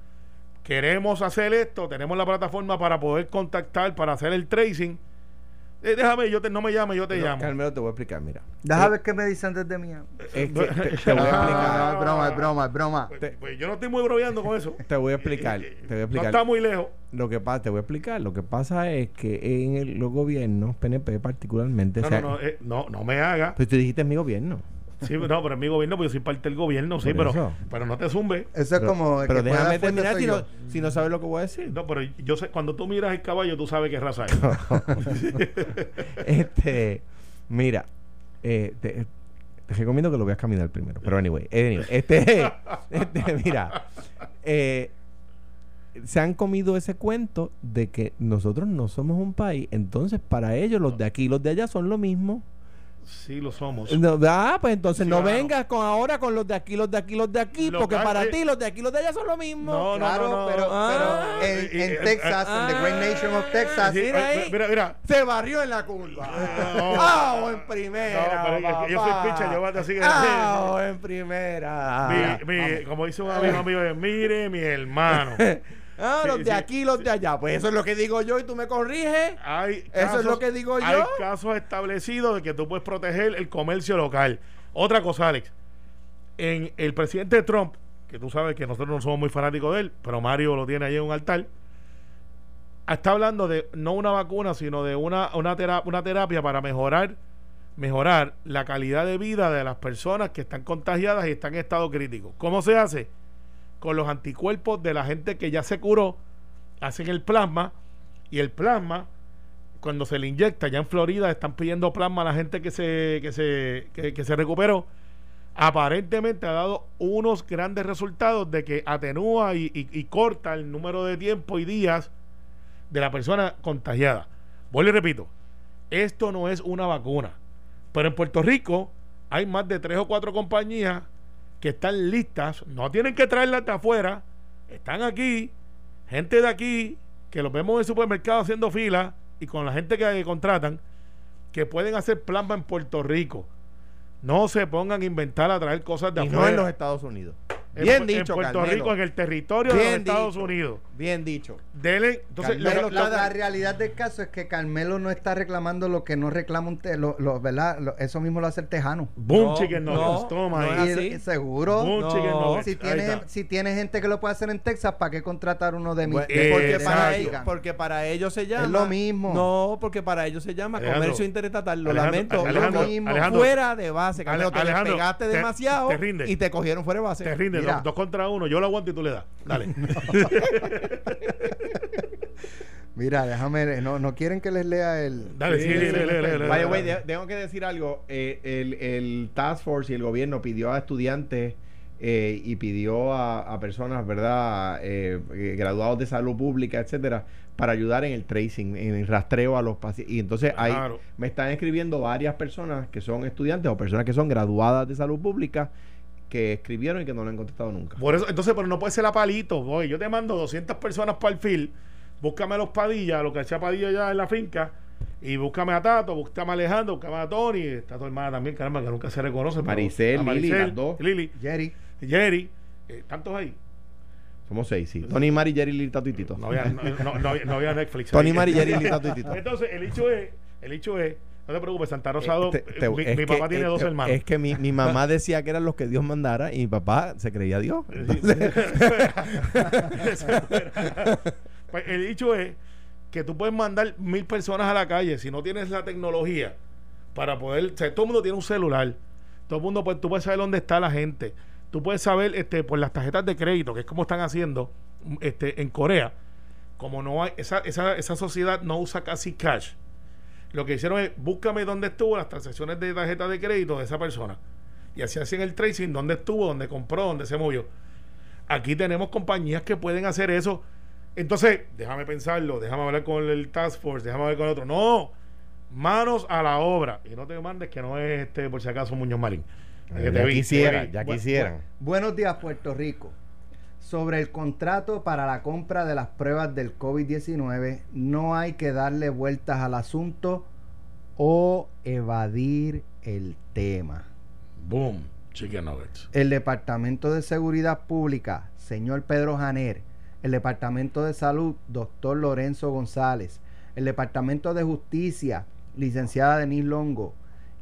queremos hacer esto, tenemos la plataforma para poder contactar, para hacer el tracing. Eh, déjame, yo te, no me llame, yo te No, llamo. Carmelo, te voy a explicar, mira. Déjame ver qué me dicen desde mía. Es que te, te voy a Ah, explicar. es broma, es broma, es broma. Pues, pues yo no estoy muy bromeando con eso. (laughs) Te voy a explicar. Eh, eh, Te voy a No está muy lejos. Lo que pasa, te voy a explicar. Lo que pasa es que en el- los gobiernos, PNP particularmente, No, no, no, eh, no, no me haga. Pues tú dijiste mi gobierno. Sí, no, pero es mi gobierno, porque yo soy parte del gobierno, sí, pero, eso. pero no te zumbe. Eso es Pero- como. el Pero que déjame terminar si no, si no sabes lo que voy a decir. No, pero yo sé, cuando tú miras el caballo, tú sabes qué raza es. (laughs) este, mira, eh, te, te recomiendo que lo veas caminar primero. Pero anyway, anyway, este, (laughs) este, mira, eh, se han comido ese cuento de que nosotros no somos un país, entonces para ellos los de aquí y los de allá son lo mismo. Sí, lo somos. No, ah, pues entonces Sí, no claro. vengas con ahora con los de aquí, los de aquí, los de aquí, porque que- para ti los de aquí y los de allá son lo mismo. No, Claro, no, no. pero, Ah. pero en, Y- en y- Texas, en the great nation of Texas, Sí, mira eh, ahí. mira, mira. Se barrió en la curva. ¡Ah! (laughs) en primera! No, pero yo soy pitcher, yo voy a decir que- ¡Ah! en primera! Mi- mi- como dice un amigo mío, mire mi hermano. (laughs) Ah, Sí, los de sí, aquí, los de allá. Pues eso es lo que digo yo y tú me corriges. Hay Eso es lo que digo yo. Hay casos establecidos de que tú puedes proteger el comercio local. Otra cosa, Alex. En el presidente Trump, que tú sabes que nosotros no somos muy fanáticos de él, pero Mario lo tiene ahí en un altar, está hablando de no una vacuna, sino de una, una, tera- una terapia para mejorar, mejorar la calidad de vida de las personas que están contagiadas y están en estado crítico. ¿Cómo se hace? Con los anticuerpos de la gente que ya se curó, hacen el plasma Y el plasma, cuando se le inyecta, ya en Florida están pidiendo plasma a la gente que se, que se, que, se recuperó. Aparentemente ha dado unos grandes resultados de que atenúa y, y- y corta el número de tiempo y días de la persona contagiada. Vuelvo y repito, esto no es una vacuna. Pero en Puerto Rico hay más de tres o cuatro compañías que están listas, no tienen que traerlas de afuera, están aquí, gente de aquí, que los vemos en el supermercado haciendo fila y con la gente que contratan, que pueden hacer plasma en Puerto Rico. No se pongan a inventar a traer cosas de Y afuera. no en los Estados Unidos. En Bien Pu- dicho, En Puerto Carmelo. Rico, en el territorio de los Estados dicho. Unidos. Bien dicho. Dele, entonces, Carmelo, lo- La, lo- la realidad del caso es que Carmelo no está reclamando lo que no reclama un te- lo, lo- ¿verdad? Lo- eso mismo lo hace el tejano. Boom No, Chicken no, toma no ahí. es Y- así. seguro. Boom No, Chicken Nuggets, Si tiene, si tiene gente que lo puede hacer en Texas, ¿para qué contratar uno de mis Eh, porque, para ellos, porque para ellos se llama. lo mismo. No, porque para ellos se llama Alejandro, comercio interestatal. Lo Alejandro, lamento. Alejandro, lo mismo. Alejandro, fuera de base, Carmelo. Te Alejandro, pegaste te- demasiado te rinde. y te cogieron fuera de base. te rinde, dos, dos contra uno. Yo lo aguanto y tú le das. Dale. (laughs) Mira, déjame, no, no quieren que les lea el... Dale, sí, Sí, lee, sí, lee, lee, lee, lee, By the lee. way, de- tengo que decir algo. eh, el, el Task Force y el gobierno pidió a estudiantes eh, y pidió a, a personas, ¿verdad?, eh, eh, graduados de salud pública, etcétera, para ayudar en el tracing, en el rastreo a los pacientes. Y entonces ahí Claro. me están escribiendo varias personas que son estudiantes o personas que son graduadas de salud pública que escribieron y que no lo han contestado nunca. Por eso, entonces, pero no puede ser a palito. Oye, yo te mando 200 personas para el field. Búscame a los Padilla, lo que hacía Padilla allá en la finca. Y búscame a Tato, búscame a Alejandro, búscame a Tony. Está tu hermana también, caramba, que nunca se reconoce. Maricel, Lili, las dos. Lili, Jerry. Jerry. eh, ¿Tantos ahí? Somos seis, sí. Tony, Mari, Jerry, Lili, Tato y Tito. No había, no, no- no había- no había Netflix. Tony. Mari, (laughs) Jerry, Lili, Tato y Tito. Entonces, el hecho es, el hecho es, no te preocupes, Santa Rosado, Eh, te- te- eh, mi, que- papá tiene eh, dos hermanos. Es que mi, mi mamá decía que eran los que Dios mandara y mi papá se creía Dios. (laughs) (laughs) Pues el dicho es que tú puedes mandar mil personas a la calle si no tienes la tecnología para poder. O sea, todo el mundo tiene un celular. Todo el mundo, pues, tú puedes saber dónde está la gente. Tú puedes saber este, por las tarjetas de crédito, que es como están haciendo este, en Corea. Como no hay, esa, esa, esa sociedad no usa casi cash. Lo que hicieron es búscame dónde estuvo las transacciones de tarjeta de crédito de esa persona. Y así hacían el tracing, dónde estuvo, dónde compró, dónde se movió. Aquí tenemos compañías que pueden hacer eso. Entonces, déjame pensarlo, déjame hablar con el Task Force, déjame hablar con el otro. No, manos a la obra. Y no te mandes que no es este, por si acaso, Muñoz Marín. Es que te ya vi, quisiera, te vi. ya Bu- quisieran. bu- buenos días, Puerto Rico. Sobre el contrato para la compra de las pruebas del COVID-19, no hay que darle vueltas al asunto o evadir el tema. Boom, chicken nuggets. El Departamento de Seguridad Pública, señor Pedro Janer, el Departamento de Salud, doctor Lorenzo González, el Departamento de Justicia, licenciada Denise Longo,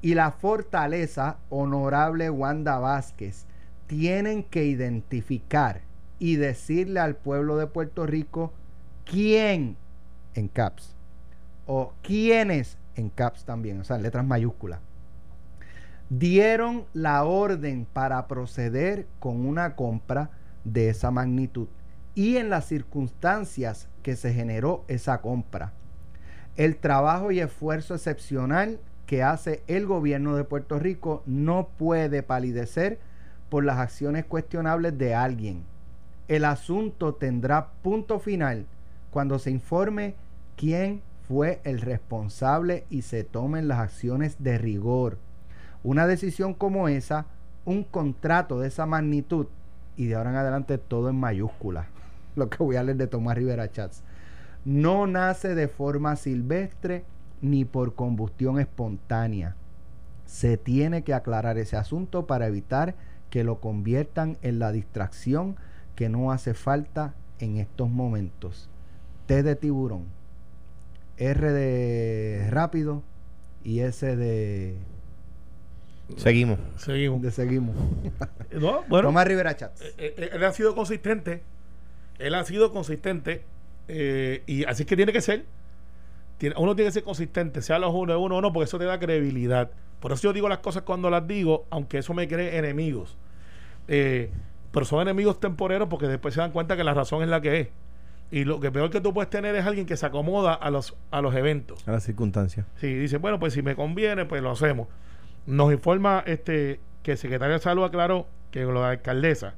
y la Fortaleza, honorable Wanda Vázquez, tienen que identificar y decirle al pueblo de Puerto Rico quién en caps o quiénes en caps también, o sea, letras mayúsculas dieron la orden para proceder con una compra de esa magnitud y en las circunstancias que se generó esa compra. El trabajo y esfuerzo excepcional que hace el gobierno de Puerto Rico no puede palidecer por las acciones cuestionables de alguien. El asunto tendrá punto final cuando se informe quién fue el responsable y se tomen las acciones de rigor. Una decisión como esa, un contrato de esa magnitud, y de ahora en adelante todo en mayúscula, (laughs) lo que voy a leer de Tomás Rivera Chats, no nace de forma silvestre ni por combustión espontánea. Se tiene que aclarar ese asunto para evitar que lo conviertan en la distracción que no hace falta en estos momentos. T de tiburón, R de rápido y S de, Seguimos. Seguimos. de seguimos. (laughs) No, bueno, Tomás Rivera Chats. eh, eh, él ha sido consistente. Él ha sido consistente. eh, y así es que tiene que ser. Tiene- uno tiene que ser consistente, sea los uno de uno o no, porque eso te da credibilidad. Por eso yo digo las cosas cuando las digo, aunque eso me cree enemigos. Eh, pero son enemigos temporeros porque después se dan cuenta que la razón es la que es. Y lo que peor que tú puedes tener es alguien que se acomoda a los, a los eventos. A las circunstancias. Sí, dice, bueno, pues si me conviene, pues lo hacemos. Nos informa este que el secretario de Salud aclaró que lo de la alcaldesa,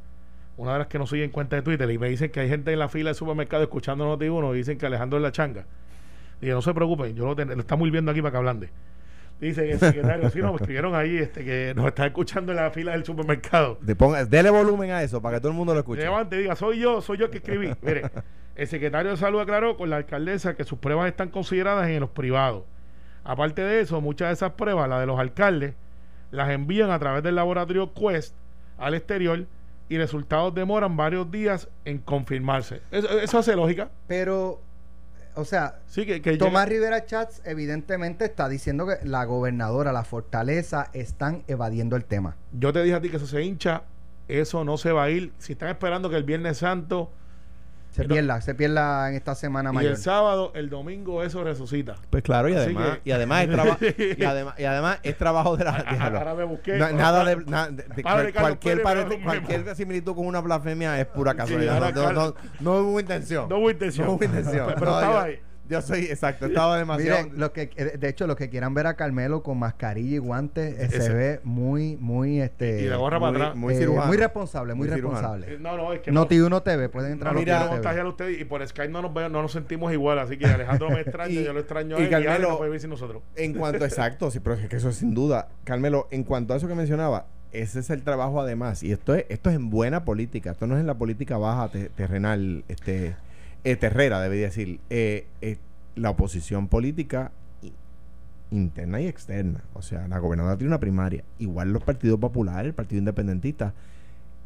una de las que nos sigue en cuenta de Twitter, y me dicen que hay gente en la fila del supermercado escuchando Noti1 y dicen que Alejandro es la changa. Dije, no se preocupen, yo lo, ten- lo estamos viendo aquí para que hablande. Dice el secretario, sí, nos escribieron ahí este, que nos está escuchando en la fila del supermercado. De ponga, dele volumen a eso para que todo el mundo lo escuche. Levante y diga, soy yo, soy yo el que escribí. (laughs) Mire, el secretario de salud aclaró con la alcaldesa que sus pruebas están consideradas en los privados. Aparte de eso, muchas de esas pruebas, las de los alcaldes, las envían a través del laboratorio Quest al exterior y resultados demoran varios días en confirmarse. Eso, eso hace lógica. Pero, o sea, Sí, que, que Tomás Rivera Chats evidentemente está diciendo que la gobernadora, la fortaleza, están evadiendo el tema. yo te dije a ti que eso se hincha, eso no se va a ir. Si están esperando que el Viernes Santo Se Pero- pierda, se pierda en esta semana y mayor. el sábado, el domingo, eso resucita. Pues claro, y Así además, que- y además es trabajo (laughs) y además, y además es trabajo de la déjalo. Ahora me busqué. Na- nada de, na- de- de- Padre cualquier, Pérez, pare- me da un cualquier similitud con una blasfemia es pura casualidad. ahora no, no, no, no hubo intención. No hubo intención. No hubo intención. Pero No, estaba yo, ahí. Yo soy exacto, estaba (laughs) demasiado. Miren, lo que, eh, de hecho, los que quieran ver a Carmelo con mascarilla y guantes, eh, se ve muy, muy, este... Y la gorra muy- para atrás. muy eh, cirujano. muy responsable, muy, responsable. No, no, es que Noti 1 TV, pueden no, entrar no a mira, quiero Noti 1 contagiar TV. a ustedes y por Skype no nos, ve- no nos sentimos igual, así que Alejandro me (laughs) extraña, Y- yo lo extraño a él y Carmelo- no puede vivir sin nosotros. En cuanto, exacto, sí, pero es que eso es sin duda. Carmelo, en cuanto a eso que mencionaba, ese es el trabajo además. Y esto es, esto es en buena política. Esto no es en la política baja, te- terrenal, este, terrera, debería decir. Eh, eh, la oposición política interna y externa. O sea, la gobernadora tiene una primaria. Igual los partidos populares, el partido independentista,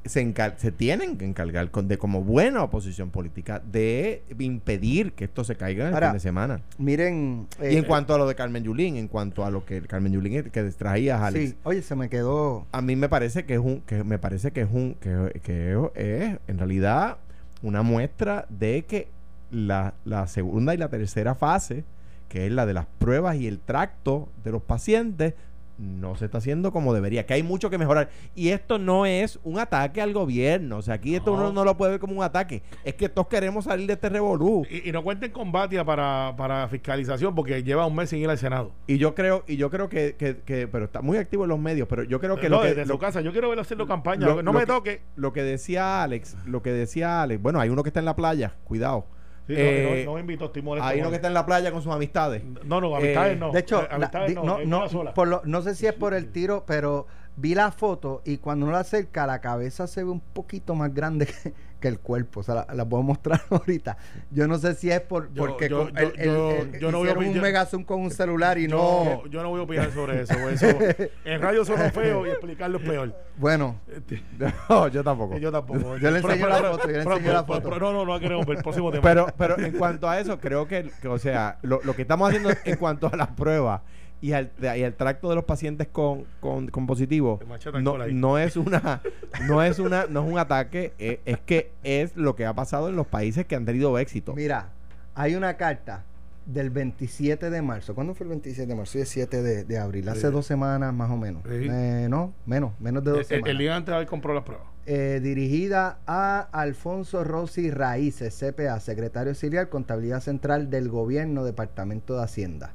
se, se tienen que encargar con, de como buena oposición política de impedir que esto se caiga en el Ahora, fin de semana. Miren... Y eh, en cuanto a lo de Carmen Yulín, en cuanto a lo que Carmen Yulín que distraía Alex, Sí, oye, se me quedó... a mí me parece que es un, que me parece que es un, que, que es en realidad una muestra de que la, segunda y la tercera fase, que es la de las pruebas y el tracto de los pacientes, no se está haciendo como debería, que hay mucho que mejorar. Y esto no es un ataque al gobierno, o sea, aquí esto No. uno no lo puede ver como un ataque, es que todos queremos salir de este revolú. Y, y no cuenten con Batia para, para fiscalización porque lleva un mes sin ir al Senado. Y yo creo, y yo creo que, que, que- pero está muy activo en los medios, pero yo creo que no, lo que desde lo, su casa. Yo quiero verlo haciendo campaña. lo- no lo me que- toque. lo que decía Alex, lo que decía Alex, bueno, hay uno que está en la playa, cuidado. Sí, no, Eh, no, no me invito, estoy molesto. hay uno que está en la playa con sus amistades. No, no, amistades Eh, no. De hecho, Eh, la- amistades no, no, no, sola. por lo- no sé si es por el tiro, pero vi la foto y cuando uno la acerca, la cabeza se ve un poquito más grande que, que el cuerpo. O sea, la, la puedo mostrar (laughs) ahorita. Yo no sé si es por, Yo- porque yo- con- yo- el- el- yo- el- yo no voy a un opinar. mega zoom con un celular y yo, no. yo no voy a opinar sobre eso. eso (laughs) en radio suena feo y explicarlo es peor. Bueno, Este, (laughs) No, yo tampoco. yo tampoco. Yo le enseño pero- la foto, yo le pero- enseño la pero- foto. pero- No, no, no queremos ver el próximo tema. Pero, pero en cuanto a eso, creo que, que, o sea, lo, lo que estamos haciendo en cuanto a las pruebas y al, y al tracto de los pacientes con, con, con positivo, no, no es una, no es una, no es un ataque, eh, es que es lo que ha pasado en los países que han tenido éxito. mira, hay una carta del 27 de marzo. ¿Cuándo fue el 27 de marzo? Es 7 de, de abril. Hace Sí. dos semanas más o menos. Sí. Eh, no, menos, menos de dos el, semanas. el día antes de haber comprado las pruebas. eh, dirigida a Alfonso Rossi Raíces, CPA, secretario auxiliar, Contabilidad Central del Gobierno, Departamento de Hacienda.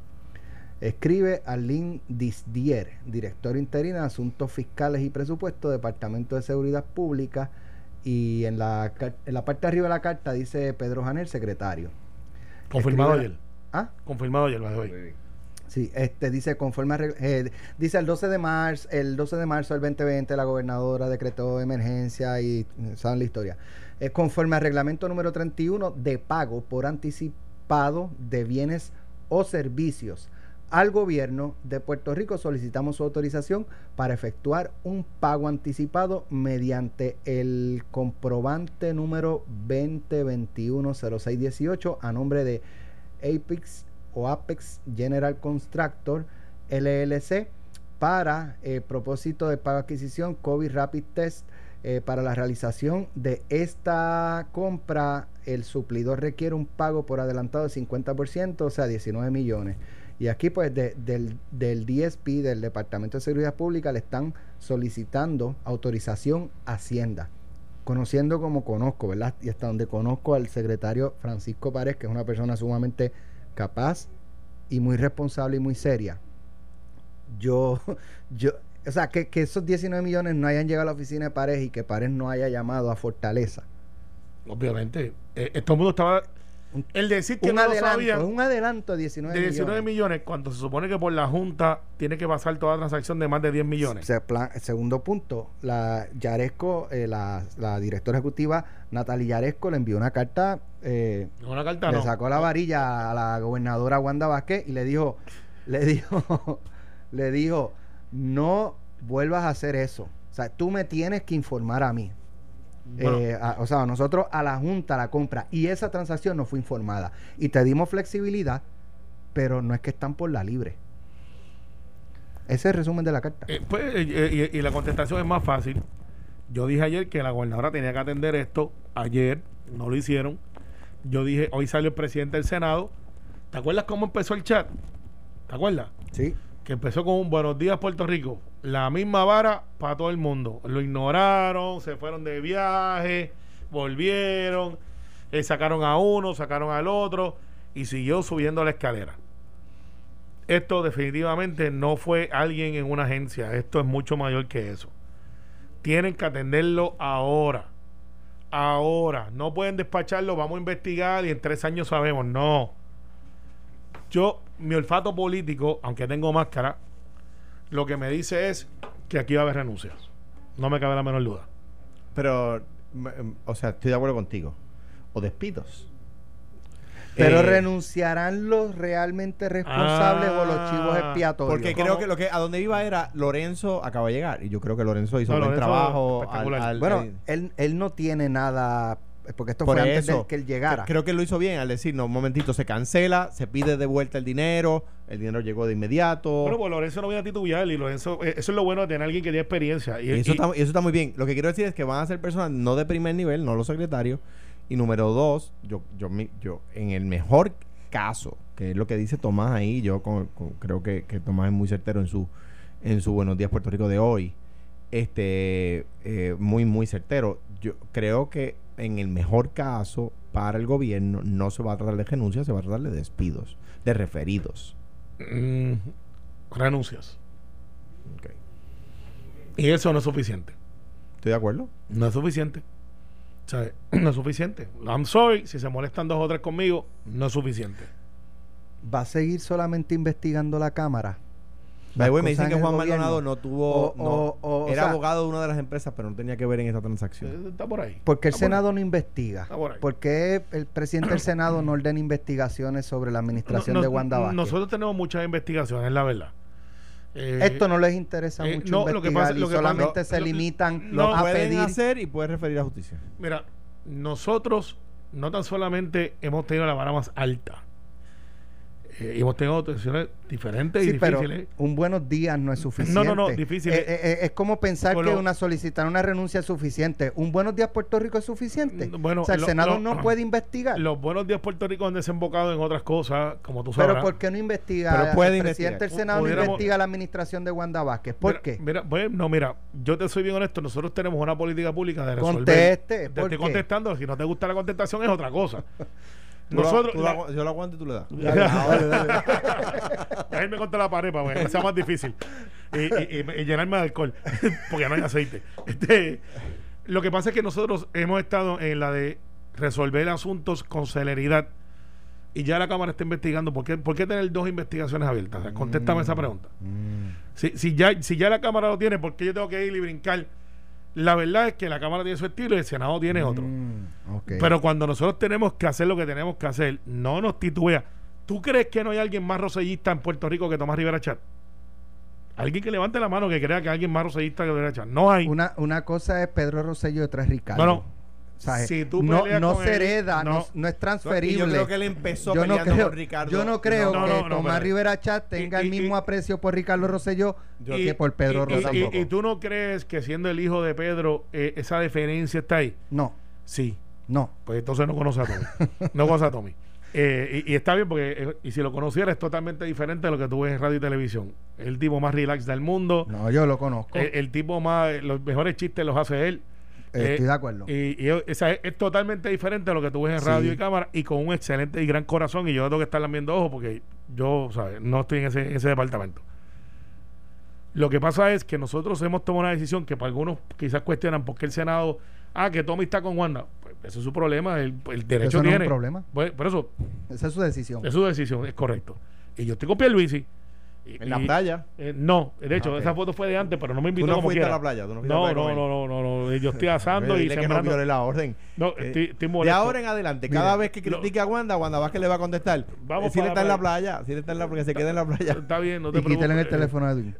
Escribe Arlene Disdier, director interino de Asuntos Fiscales y Presupuestos, Departamento de Seguridad Pública. Y en la, en la parte de arriba de la carta dice Pedro Janel, secretario. Confirmado Escribe- ayer. ¿Ah? Confirmado ayer, by the way. Sí, este dice conforme a eh, dice el 12 de marzo, el 12 de marzo del 2020 la gobernadora decretó emergencia y saben la historia. Eh, conforme al reglamento número 31 de pago por anticipado de bienes o servicios al gobierno de Puerto Rico solicitamos su autorización para efectuar un pago anticipado mediante el comprobante número 2021-0618 a nombre de Apex o Apex General Constructor LLC para eh, propósito de pago adquisición COVID Rapid Test eh, para la realización de esta compra el suplidor requiere un pago por adelantado de 50%, o sea, 19 millones. Y aquí pues de- del, DSP, del Departamento de Seguridad Pública, le están solicitando autorización a Hacienda. conociendo como conozco, ¿verdad? Y hasta donde conozco al secretario Francisco Párez, que es una persona sumamente capaz y muy responsable y muy seria. Yo, (laughs) yo, o sea, que, que esos 19 millones no hayan llegado a la oficina de Párez y que Párez no haya llamado a Fortaleza. Obviamente. Eh, eh, todo el mundo estaba. El decir que un no lo sabían un adelanto de 19 de 19 millones. millones, cuando se supone que por la Junta tiene que pasar toda transacción de más de 10 millones. Se plan- segundo punto, la Yaresco, eh, la, la directora ejecutiva Natalia Yaresco le envió una carta, eh, Una carta le no. sacó la varilla a la gobernadora Wanda Vázquez y le dijo, le dijo, (laughs) le dijo, no vuelvas a hacer eso. O sea, tú me tienes que informar a mí. Bueno, Eh, a- o sea, nosotros a la Junta la compra y esa transacción no fue informada. Y te dimos flexibilidad, pero no es que están por la libre. Ese es el resumen de la carta. eh, pues, eh, y, y la contestación es más fácil. Yo dije ayer que la gobernadora tenía que atender esto. Ayer no lo hicieron. Yo dije, hoy salió el presidente del Senado. ¿Te acuerdas cómo empezó el chat? ¿Te acuerdas? Sí. Que empezó con un buenos días Puerto Rico, la misma vara para todo el mundo. Lo ignoraron, se fueron de viaje, volvieron, eh, sacaron a uno, sacaron al otro y siguió subiendo la escalera. Esto definitivamente no fue alguien en una agencia, esto es mucho mayor que eso. Tienen que atenderlo ahora. Ahora, no pueden despacharlo, vamos a investigar y en tres años sabemos. No, yo, mi olfato político, aunque tengo máscara, lo que me dice es que aquí va a haber renuncias. No me cabe la menor duda. Pero, m- m- o sea, estoy de acuerdo contigo. O despidos. Pero Eh, renunciarán los realmente responsables o los chivos Ah, expiatorios. Porque ¿Cómo? creo que lo que a donde iba era Lorenzo acaba de llegar y yo creo que Lorenzo hizo No, un buen Lorenzo trabajo. espectacular. bueno, al- él, él no tiene nada, porque esto por fue antes de que él llegara. Creo que lo hizo bien al decir, no, un momentito, se cancela, se pide de vuelta el dinero, el dinero llegó de inmediato. Bueno, pues Lorenzo no viene a titubear y Lorenzo, eh, eso es lo bueno de tener a alguien que tiene experiencia. Y, y eso, y- está, y eso está muy bien. Lo que quiero decir es que van a ser personas no de primer nivel, no los secretarios. Y número dos, yo, yo, yo en el mejor caso, que es lo que dice Tomás ahí, yo con- con- creo que, que Tomás es muy certero en su, en su Buenos Días Puerto Rico de hoy. Este, eh, muy, muy certero. Yo creo que en el mejor caso, para el gobierno, no se va a tratar de renuncias, se va a tratar de despidos, de referidos. mm, renuncias. Y eso no es suficiente. ¿Estoy de acuerdo? No es suficiente. O sea, (clears throat) no es suficiente. I'm sorry, si se molestan dos o tres conmigo, no es suficiente. ¿Va a seguir solamente investigando la Cámara? By way, me dicen que el Juan. Maldonado no tuvo. O- no, o- o- o era sea- abogado de una de las empresas, pero no tenía que ver en esa transacción. Eh, Está por ahí. Porque el Está por Senado no investiga. Está por ahí. ¿Por qué el presidente del Senado no ordena investigaciones sobre la administración No- de Wanda Vázquez? Nosotros tenemos muchas investigaciones, la verdad. Eh, Esto no les interesa eh, mucho no, lo que pasa- y lo que solamente se lo- limitan Lo a pueden pedir. hacer y pueden referir a justicia. Mira, nosotros no tan solamente hemos tenido la vara más alta, eh, y hemos tenido situaciones diferentes Sí, y pero difíciles. un buenos días no es suficiente. No, no, no, difícil. Eh, eh, eh, es como pensar Con que lo- una solicitar una renuncia es suficiente. ¿Un buenos días Puerto Rico es suficiente? Mm, bueno, o sea, el lo- Senado lo- no puede investigar. Los buenos días Puerto Rico han desembocado en otras cosas, como tú pero sabes. ¿por qué no investiga? Pero puede el presidente del Senado no investiga la administración de Wanda Vázquez. ¿Por Mira, qué? Mira, pues, no, mira, yo te soy bien honesto. Nosotros tenemos una política pública de resolver. Conteste, Te ¿por estoy qué? contestando. Si no te gusta la contestación, es otra cosa. (laughs) Tú Nosotros. tú la- yo lo aguanto y tú le das. (laughs) (laughs) Irme contra la pared para que sea más difícil. Y, y- y- y llenarme de alcohol. (laughs) porque no hay aceite. Este, lo que pasa es que nosotros hemos estado en la de resolver asuntos con celeridad. Y ya la Cámara está investigando. ¿Por qué, por qué tener dos investigaciones abiertas? O sea, contéstame esa pregunta. Mm. Si, si, ya, si ya la Cámara lo tiene, ¿por qué yo tengo que ir y brincar? La verdad es que la Cámara tiene su estilo y el Senado tiene otro. Mm. Pero cuando nosotros tenemos que hacer lo que tenemos que hacer, no nos titubea. ¿Tú crees que no hay alguien más rosellista en Puerto Rico que Tomás Rivera Chat? Alguien que levante la mano que crea que hay alguien más rosellista que Rivera Chat. No hay. una, una cosa es Pedro Rosselló y otra es Ricardo. No, Si tú no, no con se él, hereda, no, no. no es transferible. yo creo que él empezó yo no peleando creo, con Ricardo. yo no creo que Tomás Rivera Chat tenga y- el mismo y- aprecio por Ricardo Rosselló Y- que por Pedro Rosselló. y, tú no crees que siendo el hijo de Pedro, eh, esa deferencia está ahí? No, Sí. no. Pues entonces no conoce a Tommy. no conoce a Tommy. Eh, y, y está bien porque, eh, y si lo conociera, es totalmente diferente de lo que tú ves en radio y televisión. El tipo más relax del mundo. No, yo lo conozco. El, el tipo más, los mejores chistes los hace él. Eh, estoy de acuerdo. Y, y es, es, totalmente diferente a lo que tú ves en radio y cámara y con un excelente y gran corazón. Y yo tengo que estar viendo ojos porque yo, ¿sabes? No estoy en ese, ese departamento. Lo que pasa es que nosotros hemos tomado una decisión que para algunos quizás cuestionan por qué el Senado, ah, que Tommy está con Wanda. Pues ese es su problema, el, el derecho eso no tiene. es un problema. Pues, por eso. Esa es su decisión. Es su decisión, es correcto. Y yo estoy con Pierluisi ¿En la playa? Eh, no, de hecho, ah, esa foto fue de antes, pero no me invitó ¿Tú no como fuiste quiera. a la playa? ¿Tú no, no, a la no, playa no, no, no, no, Yo estoy asando y Dile que no sembrando. viole la orden. No, Eh, estoy, estoy de ahora en adelante, cada Mira, vez que lo- critique a Wanda, Wanda Vázquez le va a contestar. Vamos Eh, si para está la en la playa, si él está en la porque se quede en la (laughs) playa. Está bien, no te y quítale el preocupes. teléfono a Edwin.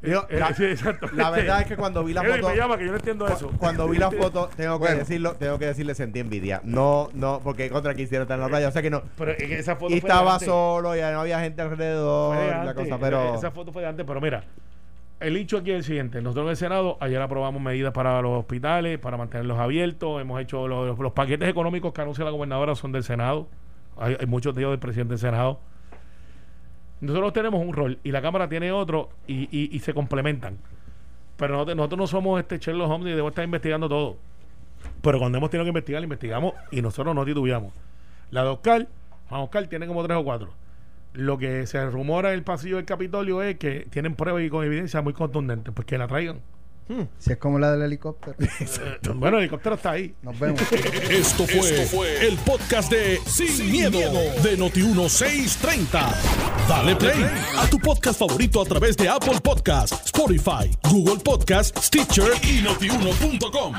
La, verdad es que cuando vi la foto, me llama que yo no entiendo eso. cuando vi la (laughs) foto, tengo que decirlo, tengo que decirle sentí envidia. No, no, porque contra quisiera estar en la playa, o sea que no. Pero es que esa foto Y estaba solo, y no había gente alrededor, la cosa, pero Esa foto fue de antes, pero mira, el hecho aquí es el siguiente. Nosotros en el Senado, ayer aprobamos medidas para los hospitales, para mantenerlos abiertos. Hemos hecho los, paquetes económicos que anuncia la gobernadora son del Senado. Hay, muchos de ellos del presidente del Senado. Nosotros tenemos un rol y la Cámara tiene otro y, y- se complementan. Pero nosotros, nosotros no somos este Sherlock Holmes y debemos estar investigando todo. Pero cuando hemos tenido que investigar, investigamos y nosotros no titubeamos. La de Oscar, Juan Oscar tiene como tres o cuatro. Lo que se rumora en el pasillo del Capitolio es que tienen pruebas y con evidencia muy contundentes, pues que la traigan. Si es como la del helicóptero. (laughs) Bueno, el helicóptero está ahí. Nos vemos. (laughs) Esto fue, el podcast de Sin, miedo, de Noti1630. Dale play a tu podcast favorito a través de Apple Podcasts, Spotify, Google Podcasts, Stitcher y notiuno.com.